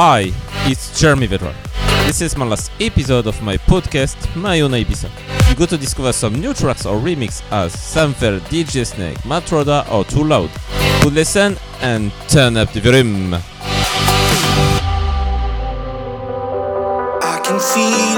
Hi, it's Jeremy Vedra. This is my last episode of my podcast, My Own Ibiza. You got to discover some new tracks or remixes, as Samfer, DJ Snake, Matroda or Too Loud. Good listen and turn up the volume. I can feel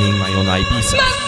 and you're listening my own Ibiza. Every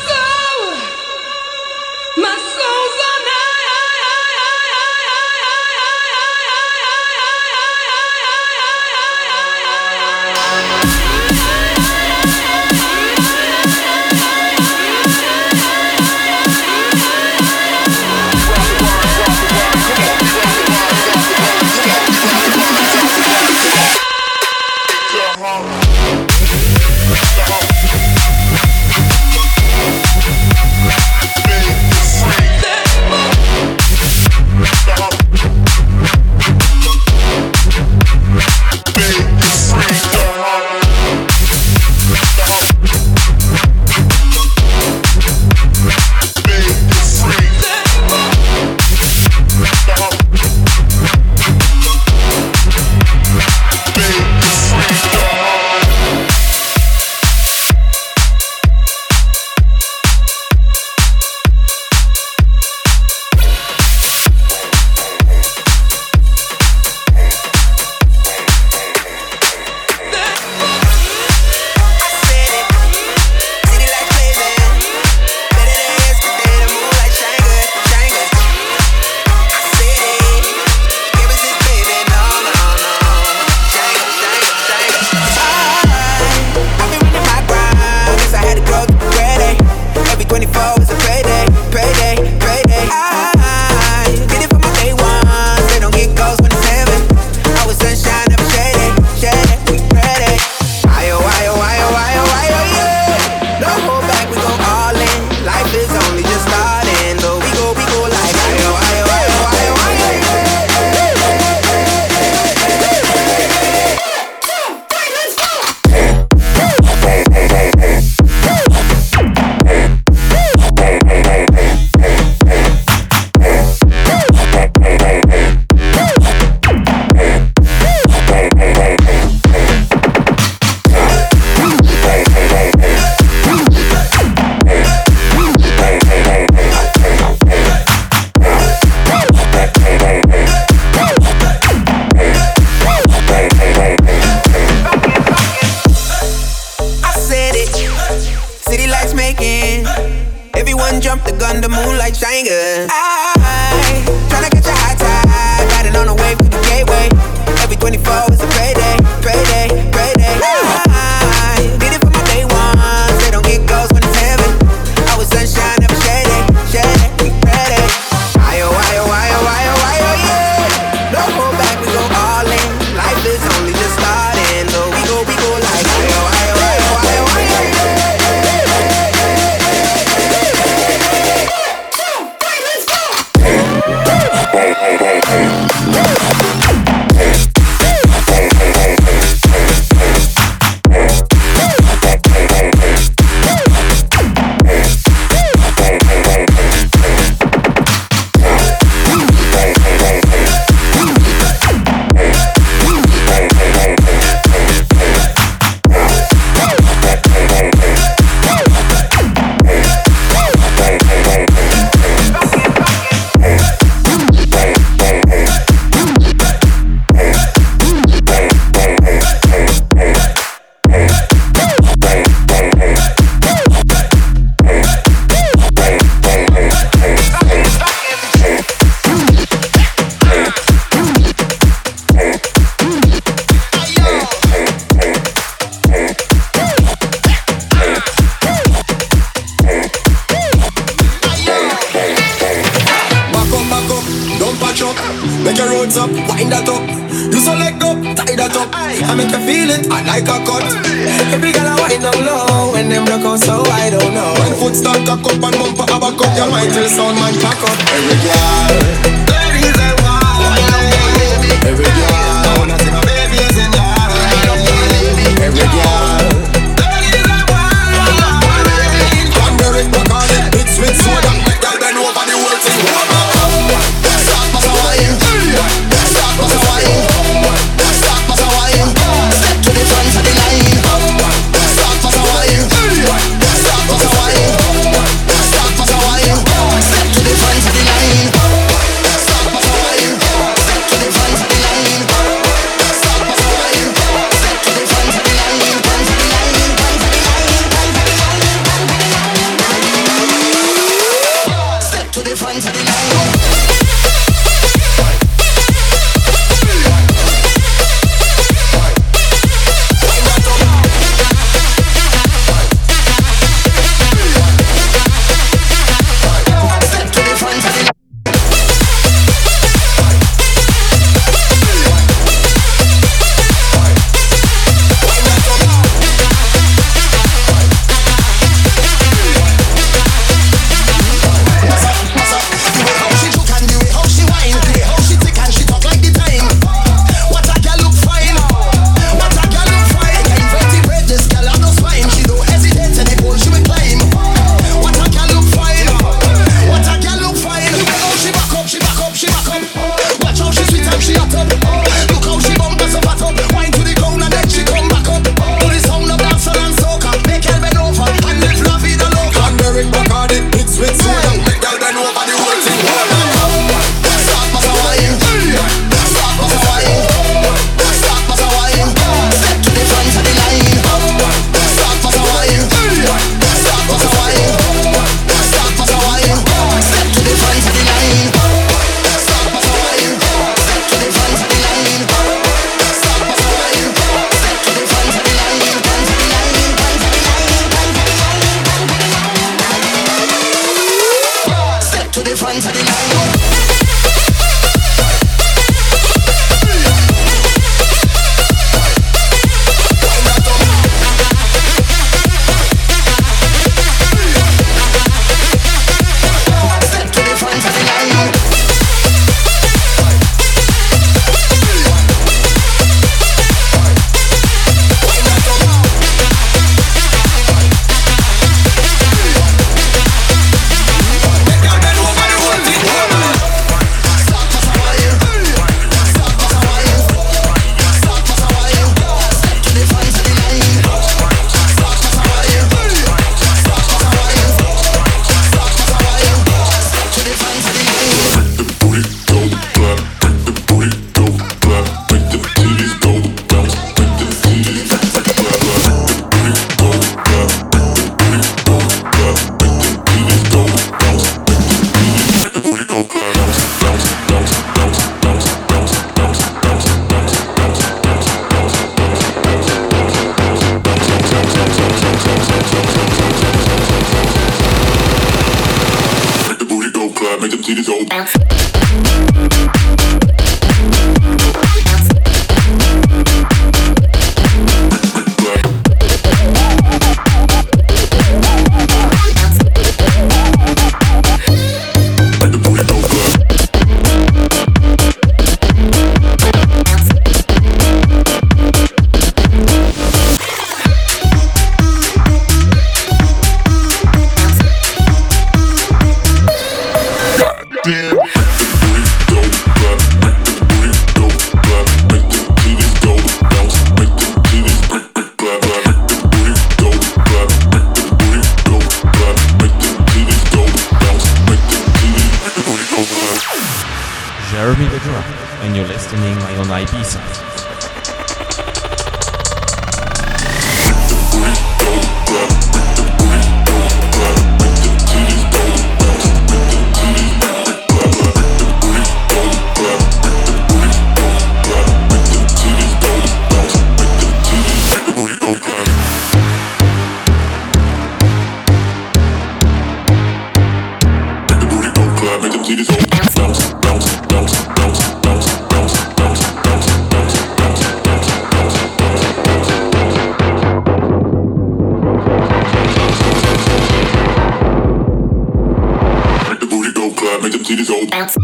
make the pleated go bounce.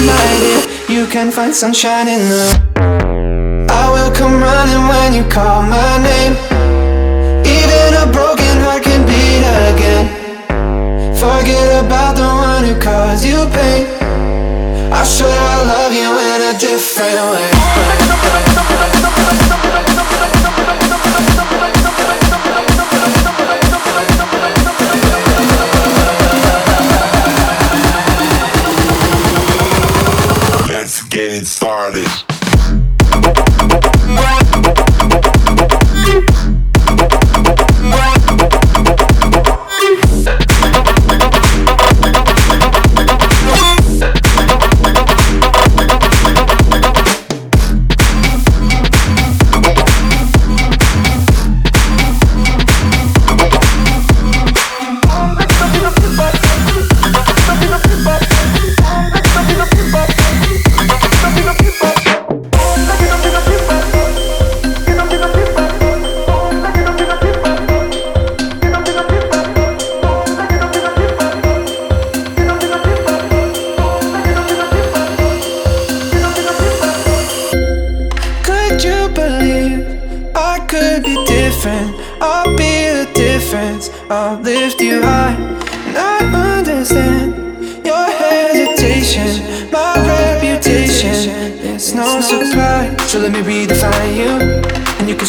My. You can find sunshine in the. I will come running when you call my name. Even a broken heart can beat again. Forget about the one who caused you pain. I swear I love you in a different way.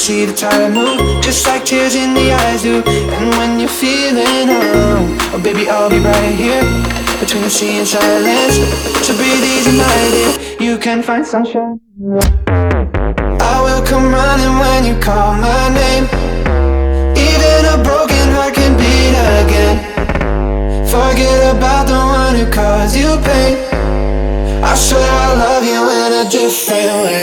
See the tide move, just like tears in the eyes do. And when you're feeling alone oh baby, I'll be right here between the sea and silence. So breathe easy, my dear. You can find sunshine. I will come running when you call my name. Even a broken heart can beat again. Forget about the one who caused you pain. I swear I love you in a different way.